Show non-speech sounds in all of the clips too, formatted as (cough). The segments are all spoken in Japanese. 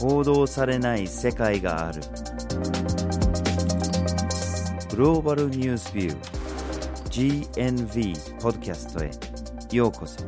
報道されない世界がある。グローバルニュースビュー GNV ポッドキャストへようこそ。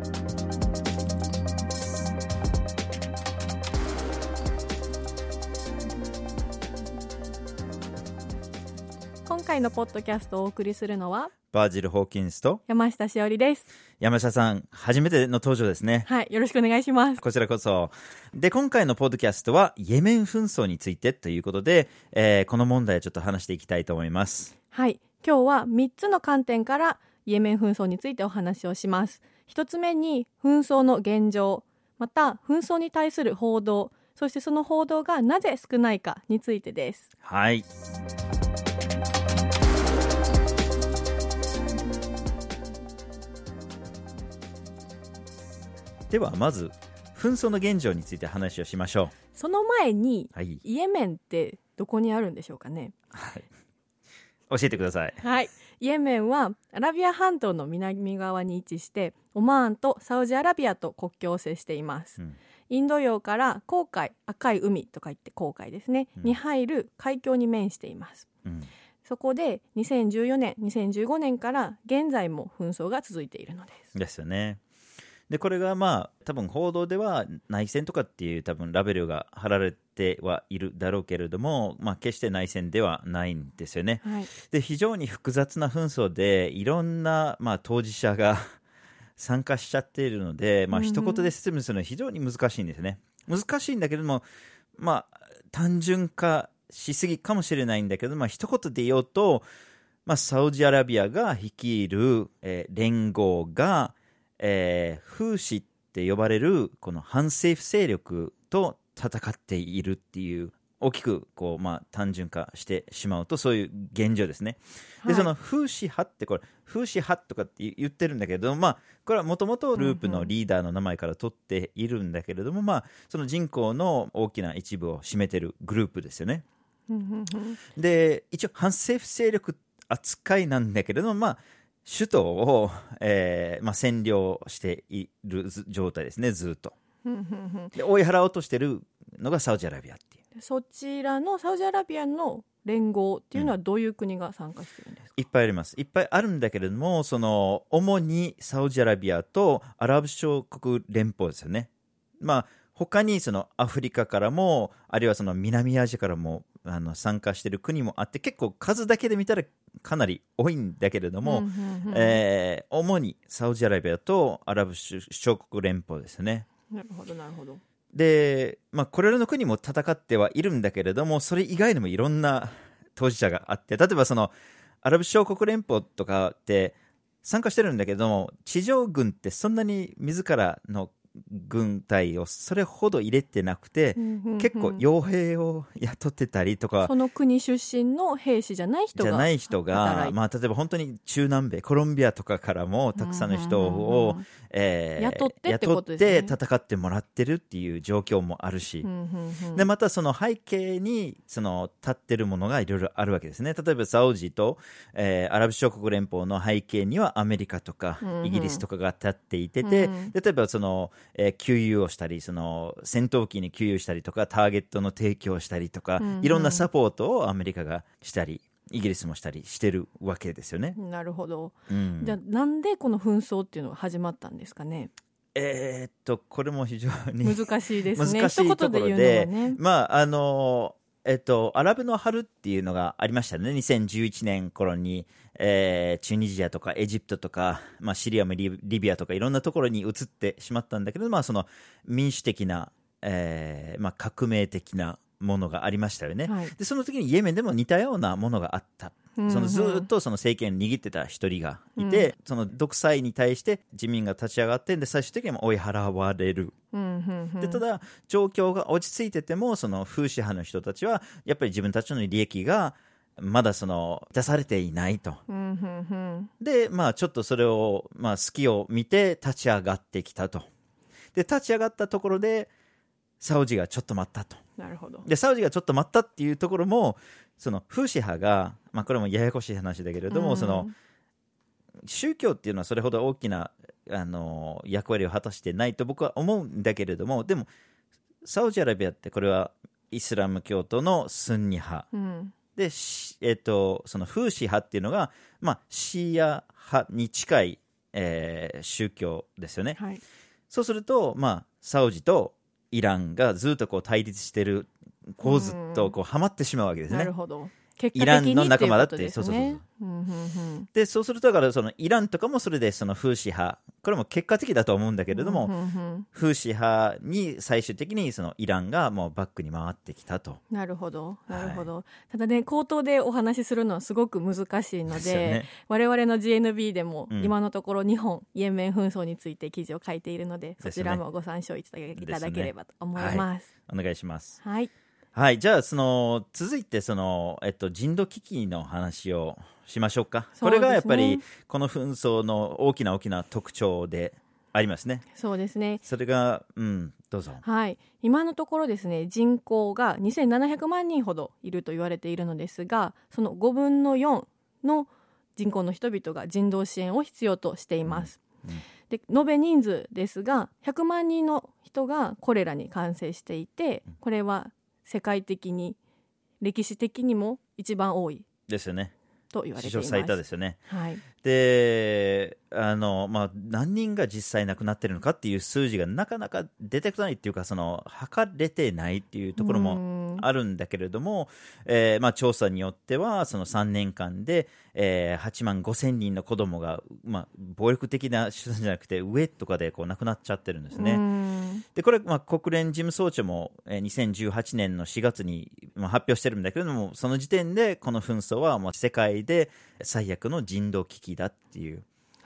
今回のポッドキャストをお送りするのはバージル・ホーキンスと山下しおりです山下さん初めての登場ですねはいよろしくお願いしますこちらこそ。で、今回のポッドキャストは、イエメン紛争についてということで、えーこの問題をちょっと話していきたいと思います。はい今日は3つの観点からイエメン紛争についてお話をします一つ目に紛争の現状また紛争に対する報道そしてその報道がなぜ少ないかについてですはい。では、まず、紛争の現状について話をしましょその前にう。はい。イエメンってどこにあるんでしょうかね？はい、教えてください。はい。イエメンはアラビア半島の南側に位置してオマーンとサウジアラビアと国境を接しています、うん。インド洋から黄海赤い海とか言って黄海ですね、うん。に入る海峡に面しています。うん。そこで2014年2015年から現在も紛争が続いているのです。ですよね。で、これがまあ、多分報道では内戦とかっていう多分ラベルが貼られてはいるだろうけれども、まあ、決して内戦ではないんですよね。はいで、非常に複雑な紛争で、いろんな、まあ、当事者が (laughs) 参加しちゃっているので、まあ、うんうん一言で説明するのは非常に難しいんですね。難しいんだけれども、まあ、単純化しすぎかもしれないんだけど、まあ、一言で言おうと、まあ、サウジアラビアが率いる、えー連合が、えー、フーシって呼ばれるこの反政府勢力と戦っているっていう大きくこう、まあ、単純化してしまうとそういう現状ですね。ではいそのフーシ派ってこれフーシ派とかって言ってるんだけれども、まあ、これはもともとループのリーダーの名前から取っているんだけれども、まあ、その人口の大きな一部を占めてるグループですよね。うんうんうんで一応反政府勢力扱いなんだけれども、まあ、首都を、えーまあ、占領しているず状態ですねずっと。うんうんうんで追い払おうとしてるのがサウジアラビアっていう。でそちらのサウジアラビアの連合っていうのはどういう国が参加してるんですか、いっぱいあります。いっぱいあるんだけれどもその主にサウジアラビアとアラブ首長国連邦ですよね。まあ他にそのアフリカからもあるいはその南アジアからもあの参加している国もあって結構数だけで見たらかなり多いんだけれども、うんうんうんえー主にサウジアラビアとアラブ首長国連邦ですね。なるほどなるほどで、まあ、これらの国も戦ってはいるんだけれども、それ以外にもいろんな当事者があって、例えばそのアラブ首長国連邦とかって参加してるんだけども、地上軍ってそんなに自らの軍隊をそれほど入れてなくて、うんうんうん。結構傭兵を雇ってたりとか、その国出身の兵士じゃない人がじゃない人がまあ、例えば本当に中南米コロンビアとかからもたくさんの人を、うんうんうん。えー雇ってってことですね。雇って戦ってもらってるっていう状況もあるし、うんうんうん。でまたその背景にその立ってるものがいろいろあるわけですね。例えばサウジと、えーアラブ首長国連邦の背景にはアメリカとかうんうん。イギリスとかが立っていてて、うん。例えばその、えー給油をしたりその戦闘機に給油したりとかターゲットの提供をしたりとか、うんうん。いろんなサポートをアメリカがしたりイギリスもしたりしてるわけですよね。なるほど、うん。じゃあなんでこの紛争っていうのが始まったんですかね？えーっとこれも非常に難しいですね。(laughs) 難しいところで一言で言うのはね。まああのえっと、アラブの春っていうのがありましたね、2011年頃に、えーチュニジアとかエジプトとか、まあ、シリアもリビアとかいろんなところに移ってしまったんだけど、まあ、その民主的な、えーまあ、革命的なものがありましたよね、はい。でその時にイエメンでも似たようなものがあった。うんうん。そのずーっとその政権を握ってた一人がいて、その独裁に対して自民が立ち上がってで最終的には追い払われる。うんうんうん。でただ状況が落ち着いててもその風刺派の人たちはやっぱり自分たちの利益がまだその出されていないと。うんうんうん。でまあちょっとそれをまあ隙を見て立ち上がってきたと。で立ち上がったところでサウジがちょっと待ったとなるほど。でサウジがちょっと待ったっていうところもその風刺派が、まあ、これもややこしい話だけれども、うん。その宗教っていうのはそれほど大きなあの役割を果たしてないと僕は思うんだけれどもでもサウジアラビアってこれはイスラム教徒のスンニ派。うん。で、しえっとそのフーシ派っていうのが、まあ、シーア派に近い、えー宗教ですよね。はい。そうすると、まあ、サウジとイランがずっとこう対立してる構図とこうはまってしまうわけですねなる。ほどイランの仲間だってね。うんうんうんでそうするとだからそのイランとかもそれでそのフーシ派これも結果的だと思うんだけれども、フーシ派に最終的にそのイランがもうバックに回ってきたと。なるほど。なるほど、ただね口頭でお話しするのはすごく難しいのでね。我々の GNB でもうん。今のところ日本、イエメン紛争について記事を書いているのでそちらもご参照いただければと思います。お願いします。はい、はい、じゃあその続いてその、えっと、人道危機の話をしましょうか。ねれがやっぱりこの紛争の大きな大きな特徴でありますね。そうですねそれが、うん、どうぞ。はい、今のところですね人口が2700万人ほどいると言われているのですがその5分の4の人口の人々が人道支援を必要としています。うんうんで延べ人数ですが100万人の人がこれらに感染していてこれは世界的に歴史的にも一番多いですよね。と言われています。史上最多ですよね。はい、で、あの、まあ、何人が実際亡くなってるのかっていう数字がなかなか出てこないっていうか、その、測れてないっていうところももあるんだけれども、えーまあ、調査によってはその3年間で、えー8万5千人の子供が、まあ、暴力的な手段じゃなくて上とかでこう亡くなっちゃってるんですね。でこれ、まあ、国連事務総長も、えー2018年の4月に、まあ、発表してるんだけれどもその時点でこの紛争はもう世界で最悪の人道危機だっていう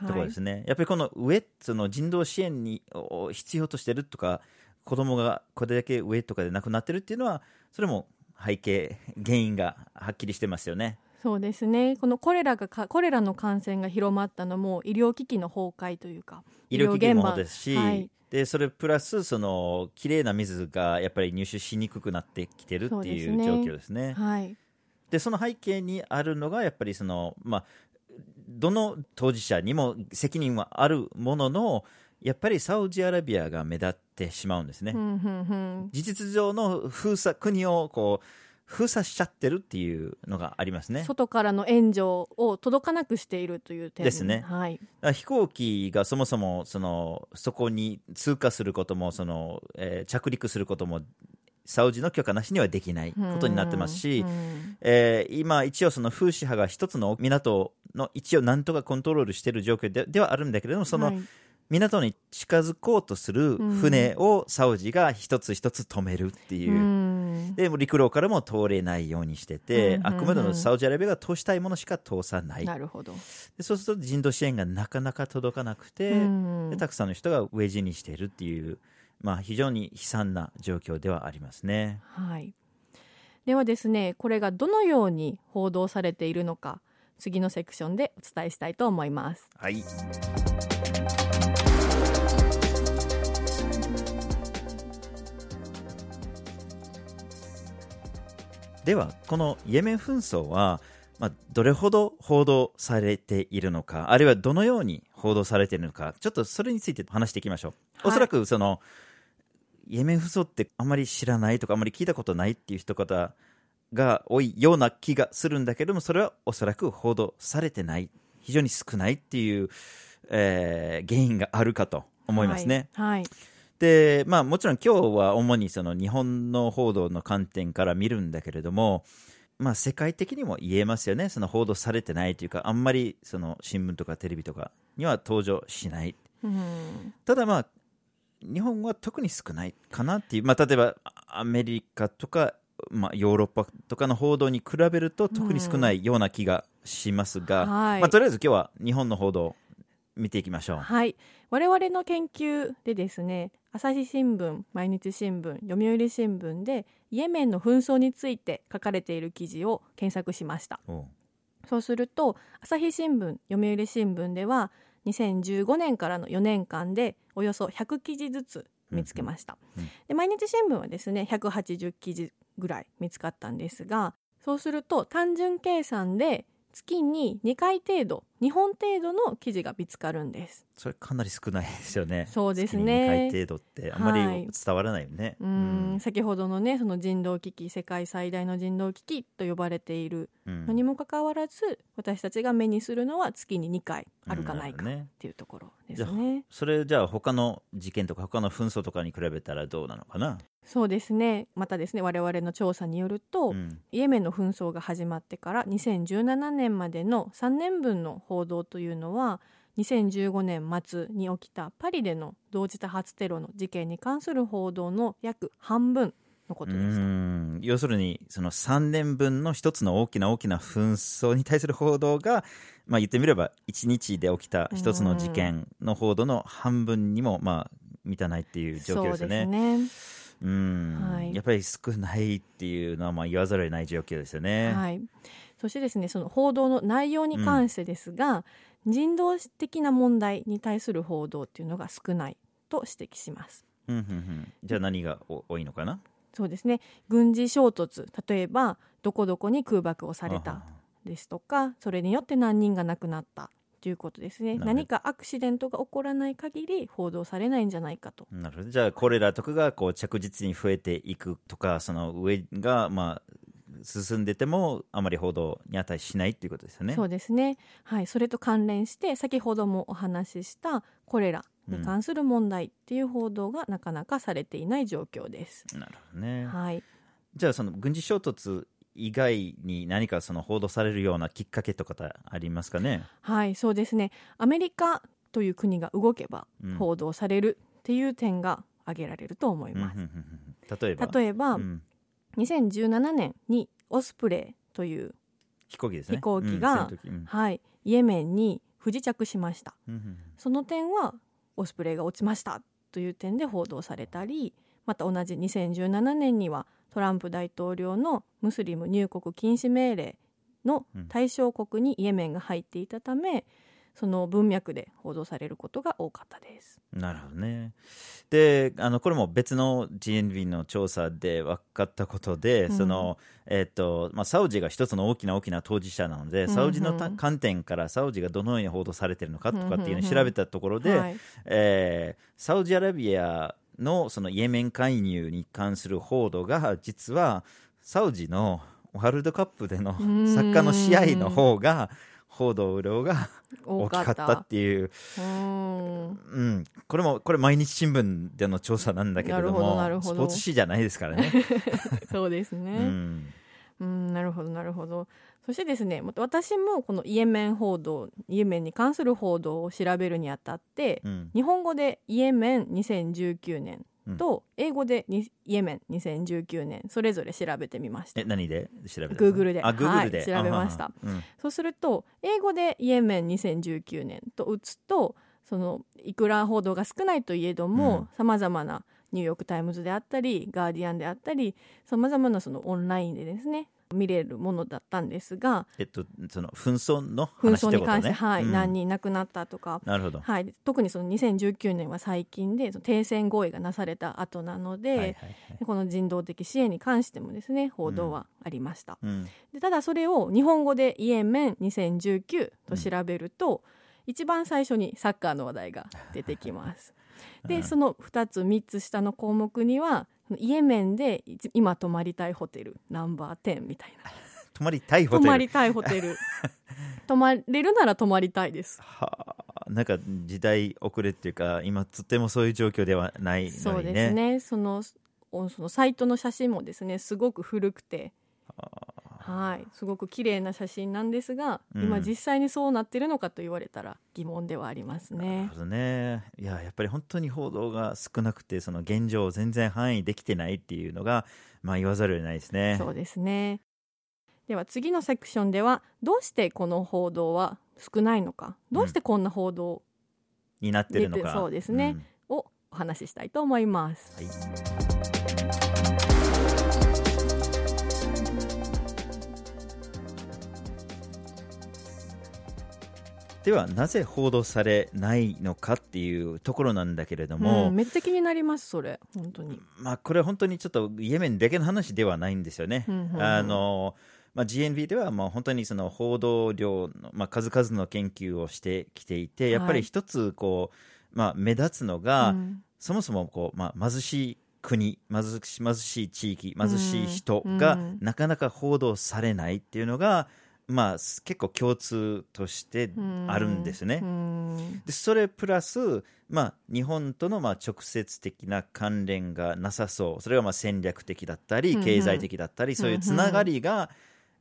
ところですね、やっぱりこの上その人道支援にを必要としてるとか子供がこれだけ上とかで亡くなってるっていうのはそれも背景原因がはっきりしてますよね。そうですね。このコレラがかコレラの感染が広まったのも医療機器の崩壊というか医療機器もですし、はい。でそれプラスその綺麗な水がやっぱり入手しにくくなってきてるっていうそうですね。状況ですね。はいでその背景にあるのがやっぱりその、まあ、どの当事者にも責任はあるもののやっぱりサウジアラビアが目立ってしまうんですね。事実上の封鎖国をこう封鎖しちゃってるっていうのがありますね。外からの援助を届かなくしているという点ですねはい、飛行機がそもそもそのそこに通過することもその、えー着陸することもサウジの許可なしにはできないことになってますし、うん。えー今、一応そのフーシ派が一つの港の一応なんとかコントロールしている状況でではあるんだけれどもそのはい。港に近づこうとする船をサウジが一つ一つ止めるっていう。うん。でもう陸路からも通れないようにしてて、あくまでもサウジアラビアが通したいものしか通さない。なるほど、でそうすると人道支援がなかなか届かなくて、うん。でたくさんの人が飢え死にしているっていう、まあ、非常に悲惨な状況ではありますね。はい、ではですねこれがどのように報道されているのか次のセクションでお伝えしたいと思います。はい。ではこのイエメン紛争は、まあ、どれほど報道されているのかあるいはどのように報道されているのかちょっとそれについて話していきましょう、はいおそらくそのイエメン紛争ってあまり知らないとかあまり聞いたことないっていう人方が多いような気がするんだけどもそれはおそらく報道されてない非常に少ないっていう、えー原因があるかと思いますね。はい、はいで、まあ、もちろん今日は主にその日本の報道の観点から見るんだけれども、まあ、世界的にも言えますよね、その報道されてないというか、あんまりその新聞とかテレビとかには登場しない。うんただまあ、日本は特に少ないかなっていう、まあ、例えばアメリカとか、まあ、ヨーロッパとかの報道に比べると特に少ないような気がしますが、はい。まあ、とりあえず今日は日本の報道を見ていきましょう。はい、我々の研究でですね朝日新聞毎日新聞読売新聞でイエメンの紛争について書かれている記事を検索しました。そうすると朝日新聞読売新聞では2015年からの4年間でおよそ100記事ずつ見つけました、で毎日新聞はですね180記事ぐらい見つかったんですがそうすると単純計算で月に2回程度2本程度の記事が見つかるんです。それかなり少ないですよね。そうですね。月に2回程度ってあまはい。り伝わらないよね。うん。先ほどのねその人道危機世界最大の人道危機と呼ばれているうん。のにもかかわらず私たちが目にするのは月に2回あるかないかっていうところですね。それじゃあ他の事件とか他の紛争とかに比べたらどうなのかな、そうですね。またですね我々の調査によると、うん。イエメンの紛争が始まってから2017年までの3年分の報道というのは2015年末に起きたパリでの同時多発テロの事件に関する報道の約半分のことでした。うん要するにその3年分の一つの大きな大きな紛争に対する報道が、まあ、言ってみれば1日で起きた一つの事件の報道の半分にもまあ満たないっていう状況ですよね。そうんはいやっぱり少ないっていうのはまあ言わざるを得ない状況ですよね。はい、そしてですねその報道の内容に関してですが、人道的な問題に対する報道っていうのが少ないと指摘します。うんうんうんじゃあ何がお多いのかな？そうですね。軍事衝突。例えばどこどこに空爆をされた。あですとかそれによって何人が亡くなった。ということですね。何かアクシデントが起こらない限り報道されないんじゃないかと。なるほど。じゃあこれらとかがこう着実に増えていくとかその上がまあ進んでてもあまり報道に値しないっていうことですよね。そうですね。はい。それと関連して先ほどもお話ししたこれらに関する問題っていう報道がなかなかされていない状況です、なるほどね。はい。じゃあその軍事衝突以外に何かその報道されるようなきっかけとかありますかね？はいそうですね。アメリカという国が動けばうん。報道されるっていう点が挙げられると思います、うんうんうんうん例えば？例えば、うん。2017年にオスプレイという、飛行機ですね。飛行機がはい、イエメンに不時着しました。その点はオスプレイが落ちましたという点で報道されたりまた同じ2017年にはトランプ大統領のムスリム入国禁止命令の対象国にイエメンが入っていたためその文脈で報道されることが多かったです。なるほどね。で、あのこれも別の GNB の調査で分かったことで、うん。そのえっとまあ、サウジが一つの大きな大きな当事者なので、うんサウジの観点からサウジがどのように報道されているのかとかっていうのをうん調べたところで、はい。えーサウジアラビアのそのイエメン介入に関する報道が実はサウジのワールドカップでのサッカーの試合の方が報道量が大。きかったたっていう。うーん。うん、これもこれ毎日新聞での調査なんだけれどもスポーツ紙じゃないですからね。(laughs) そうですうね。ん。うん、なるほどなるほど。そしてですね私もこのイエメン報道イエメンに関する報道を調べるにあたって、うん。日本語でイエメン2019年と、英語でにイエメン2019年それぞれ調べてみました。え何で？調べた Google で。あ Google で、はい調べました。うん。そうすると英語でイエメン2019年と打つとそのいくら報道が少ないといえどもさまざまなニューヨーク・タイムズであったりガーディアンであったりさまざまなそのオンラインでですね見れるものだったんですがえっとその紛争の紛話ってこと争に関して、ね。はいうん何人亡くなったとか、なるほど。はい、特にその2019年は最近でその停戦合意がなされた後なので、はいはいはいこの人道的支援に関してもですね報道はありました。うんでただそれを日本語でイエメン2019と調べると、一番最初にサッカーの話題が出てきます。でその2つ3つ下の項目にはイエメンでい今泊まりたいホテルナンバー10みたいな。(laughs) 泊まりたいホテル。泊まりたいホテル。(laughs) 泊まれるなら泊まりたいです。はあ。なんか時代遅れっていうか今とてもそういう状況ではないそうのにね。ですね。そのおそのサイトの写真もですねすごく古くて。はいすごく綺麗な写真なんですが、うん今実際にそうなってるのかと言われたら疑問ではありますなるねほ。どね。いや、やっぱり本当に報道が少なくて、その現状を全然範囲できてないっていうのが、まあ言わざるを得ないですね。そうですねでは次のセクションではどうしてこの報道は少ないのか？どうしてこんな報道になってるのか。そうですねをお話ししたいと思います。うんはい。ではなぜ報道されないのかっていうところなんだけれども、うん、めっちゃ気になりますそれ本当に。まあ、これは本当にちょっとイエメンだけの話ではないんですよね。うんうんうんあのまあ、GNV ではもう本当にその報道量の、まあ、数々の研究をしてきていてやっぱり一つこう、まあ、目立つのが、うんそもそもこう、まあ、貧しい国貧し貧しい地域貧しい人がうんなかなか報道されないっていうのが、まあ、す結構共通としてあるんですね。うん。でそれプラス、まあ、日本とのまあ直接的な関連がなさそう。それがまあ戦略的だったりうんうん。経済的だったり、そういうつながりが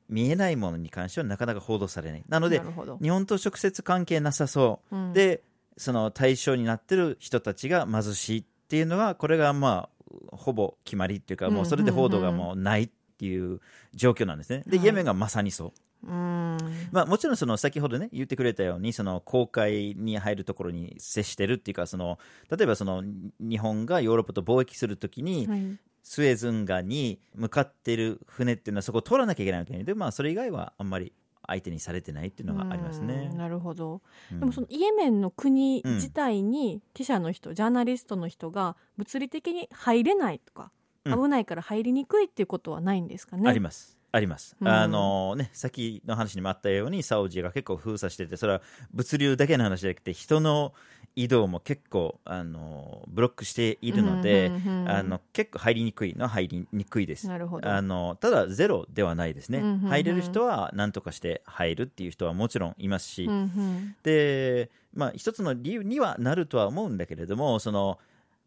見えないものに関してはなかなか報道されない。なので日本と直接関係なさそう、うん。でその対象になってる人たちが貧しいっていうのはこれがまあほぼ決まりっていうかもうそれで報道がもうないっていう状況なんですね。で、はい。イエメンがまさにそううん。まあ、もちろんその先ほどね言ってくれたようにその公海に入るところに接してるっていうかその例えばその日本がヨーロッパと貿易するときに、はい。スエズ運河に向かってる船っていうのはそこを通らなきゃいけないわけで、まあ、それ以外はあんまり相手にされてないっていうのがありますね。うん。なるほど、うん。でもそのイエメンの国自体に記者の人、ジャーナリストの人が物理的に入れないとか、うん。危ないから入りにくいっていうことはないんですかね？あります。あります。うんあのね、先の話にもあったように、サウジが結構封鎖してて、それは物流だけの話じゃなくて、人の移動も結構、あのブロックしているので、うんうんうんあの結構入りにくいのは入りにくいです。なるほど。あのただ、ゼロではないですね、うんうんうん入れる人は何とかして入るっていう人はもちろんいますし、うんうんで、まあ、一つの理由にはなるとは思うんだけれども、その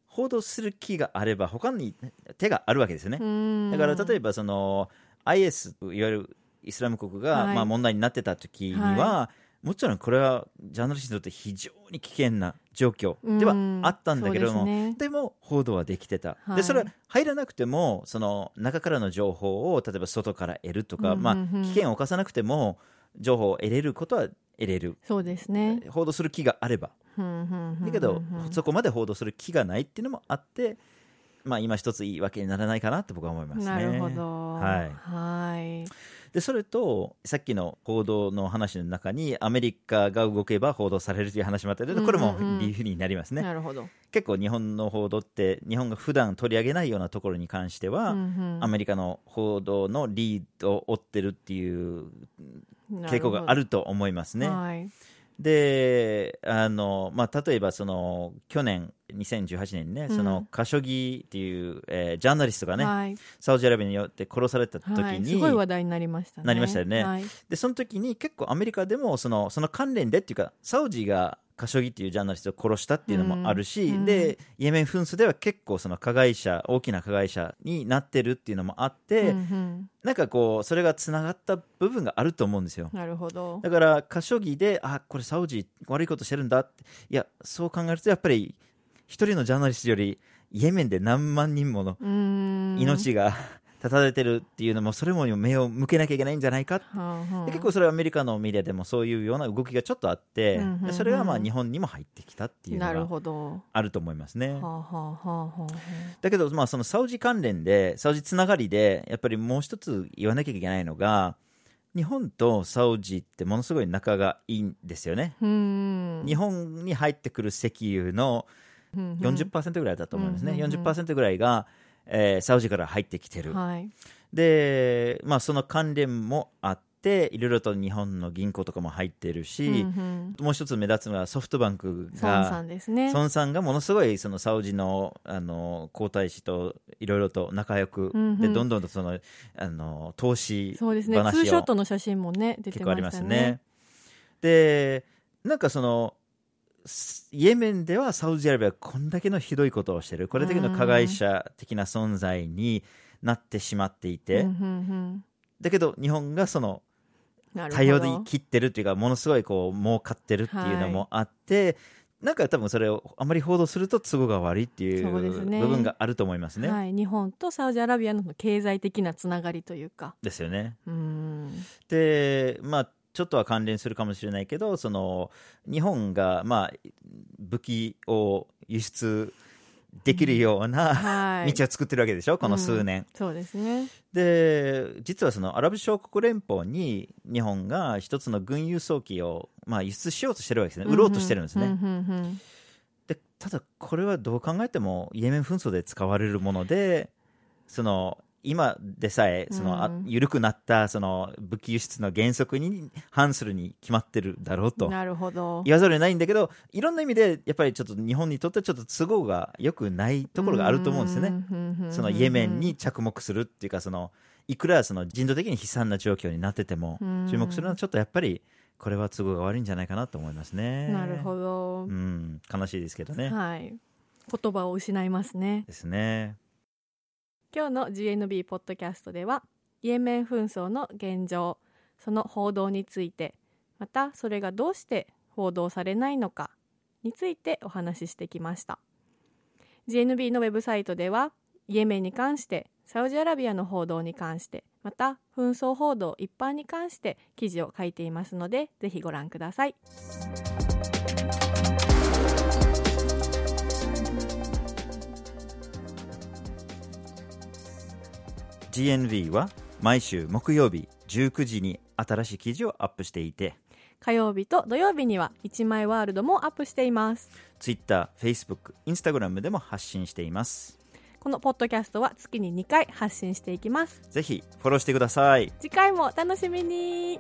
報道する気があれば、他に手があるわけですよね。うんだから例えばその IS いわゆるイスラム国がはい。まあ問題になってた時には、もちろんこれはジャーナリストにとって非常に危険な状況ではあったんだけれども、うんですね。でも報道はできてた、はい。でそれは入らなくてもその中からの情報を例えば外から得るとか、うんうんうん。まあ、危険を冒さなくても情報を得れることは得れる。そうですね。報道する気があれば。うんうんうんうん。だけど、そこまで報道する気がないっていうのもあって、まあ、今一ついいわけにならないかなって僕は思いますね。なるほど。はいはい。でそれとさっきの報道の話の中にアメリカが動けば報道されるという話もあったけど、これもうんうんうん理由になりますね、なるほど。結構日本の報道って日本が普段取り上げないようなところに関しては、うんうんアメリカの報道のリードを追ってるっていう傾向があると思いますね。はい。であの、まあ、例えばその去年2018年にね、うんそのカショギっていう、えージャーナリストがね、はい。サウジアラビアによって殺された時に、はい、すごい話題になりましたね。なりましたよねはい。でその時に結構アメリカでもそのその関連でっていうかサウジがカショギっていうジャーナリストを殺したっていうのもあるし、うんでイエメン紛争では結構その加害者大きな加害者になってるっていうのもあって、うんうんなんかこうそれがつながった部分があると思うんですよなるほど。だからカショギであこれサウジ悪いことしてるんだっていやそう考えるとやっぱり一人のジャーナリストよりイエメンで何万人ものうーん。命が絶たれてるっていうのもそれも目を向けなきゃいけないんじゃないかはあはあで結構それはアメリカのメディアでもそういうような動きがちょっとあって、うんうんうんでそれがまあ日本にも入ってきたっていうなるのがほど。あると思いますね。はあ、はあはあはあ、だけど、まあ、そのサウジ関連で、サウジつながりで、やっぱりもう一つ言わなきゃいけないのが、日本とサウジってものすごい仲がいいんですよね。日本に入ってくる石油のうんうん40%ぐらいだと思いますね。うんうんうん40%ぐらいが、えーサウジから入ってきてる。はい。で、まあ、その関連もあって、いろいろと日本の銀行とかも入ってるし、うんうんもう一つ目立つのはソフトバンク孫さが、んですね。孫さんがものすごいそのサウジのあの皇太子といろいろと仲良く、うんうんでどんどんとそのあの投資そうですね。ツー話をショットの写真もね、出て結構ありましたね。ますね。で、なんかその、イエメンではサウジアラビアはこんだけのひどいことをしてる、これだけの加害者的な存在になってしまっていて、うんだけど日本がそのなるほど。対応で切ってるっていうか、ものすごいこう儲かってるっていうのもあって、なんか多分それをあまり報道すると都合が悪いっていう部分があると思いますね。はい、日本とサウジアラビアの経済的なつながりというか。ですよね。で、まあ、ちょっとは関連するかもしれないけど、その日本が、まあ、武器を輸出できるような、はい。道を作ってるわけでしょ、この数年。そうですね。で、実はそのアラブ諸国連邦に日本が一つの軍輸送機を、まあ、輸出しようとしてるわけですね、売ろうとしてるんですね。うんうんうんでただ、これはどう考えてもイエメン紛争で使われるもので、その今でさえその、あうん緩くなったその武器輸出の原則に反するに決まってるだろうと。なるほど。言わざるを得ないんだけどいろんな意味でやっぱりちょっと日本にとってちょっと都合が良くないところがあると思うんですよね。ねそのイエメンに着目するっていうかそのいくらその人道的に悲惨な状況になっててもうん。注目するのはちょっとやっぱりこれは都合が悪いんじゃないかなと思いますね。なるほど、うん、悲しいですけどね。はい。言葉を失いますね。ですね。今日の GNB ポッドキャストではイエメン紛争の現状その報道についてまたそれがどうして報道されないのかについてお話ししてきました。GNB のウェブサイトではイエメンに関してサウジアラビアの報道に関してまた紛争報道一般に関して記事を書いていますのでぜひご覧ください。GNV は毎週木曜日19時に新しい記事をアップしていて火曜日と土曜日には一枚ワールドもアップしています Twitter、Facebook、Instagram でも発信しています。このポッドキャストは月に2回発信していきますぜひフォローしてください。次回もお楽しみに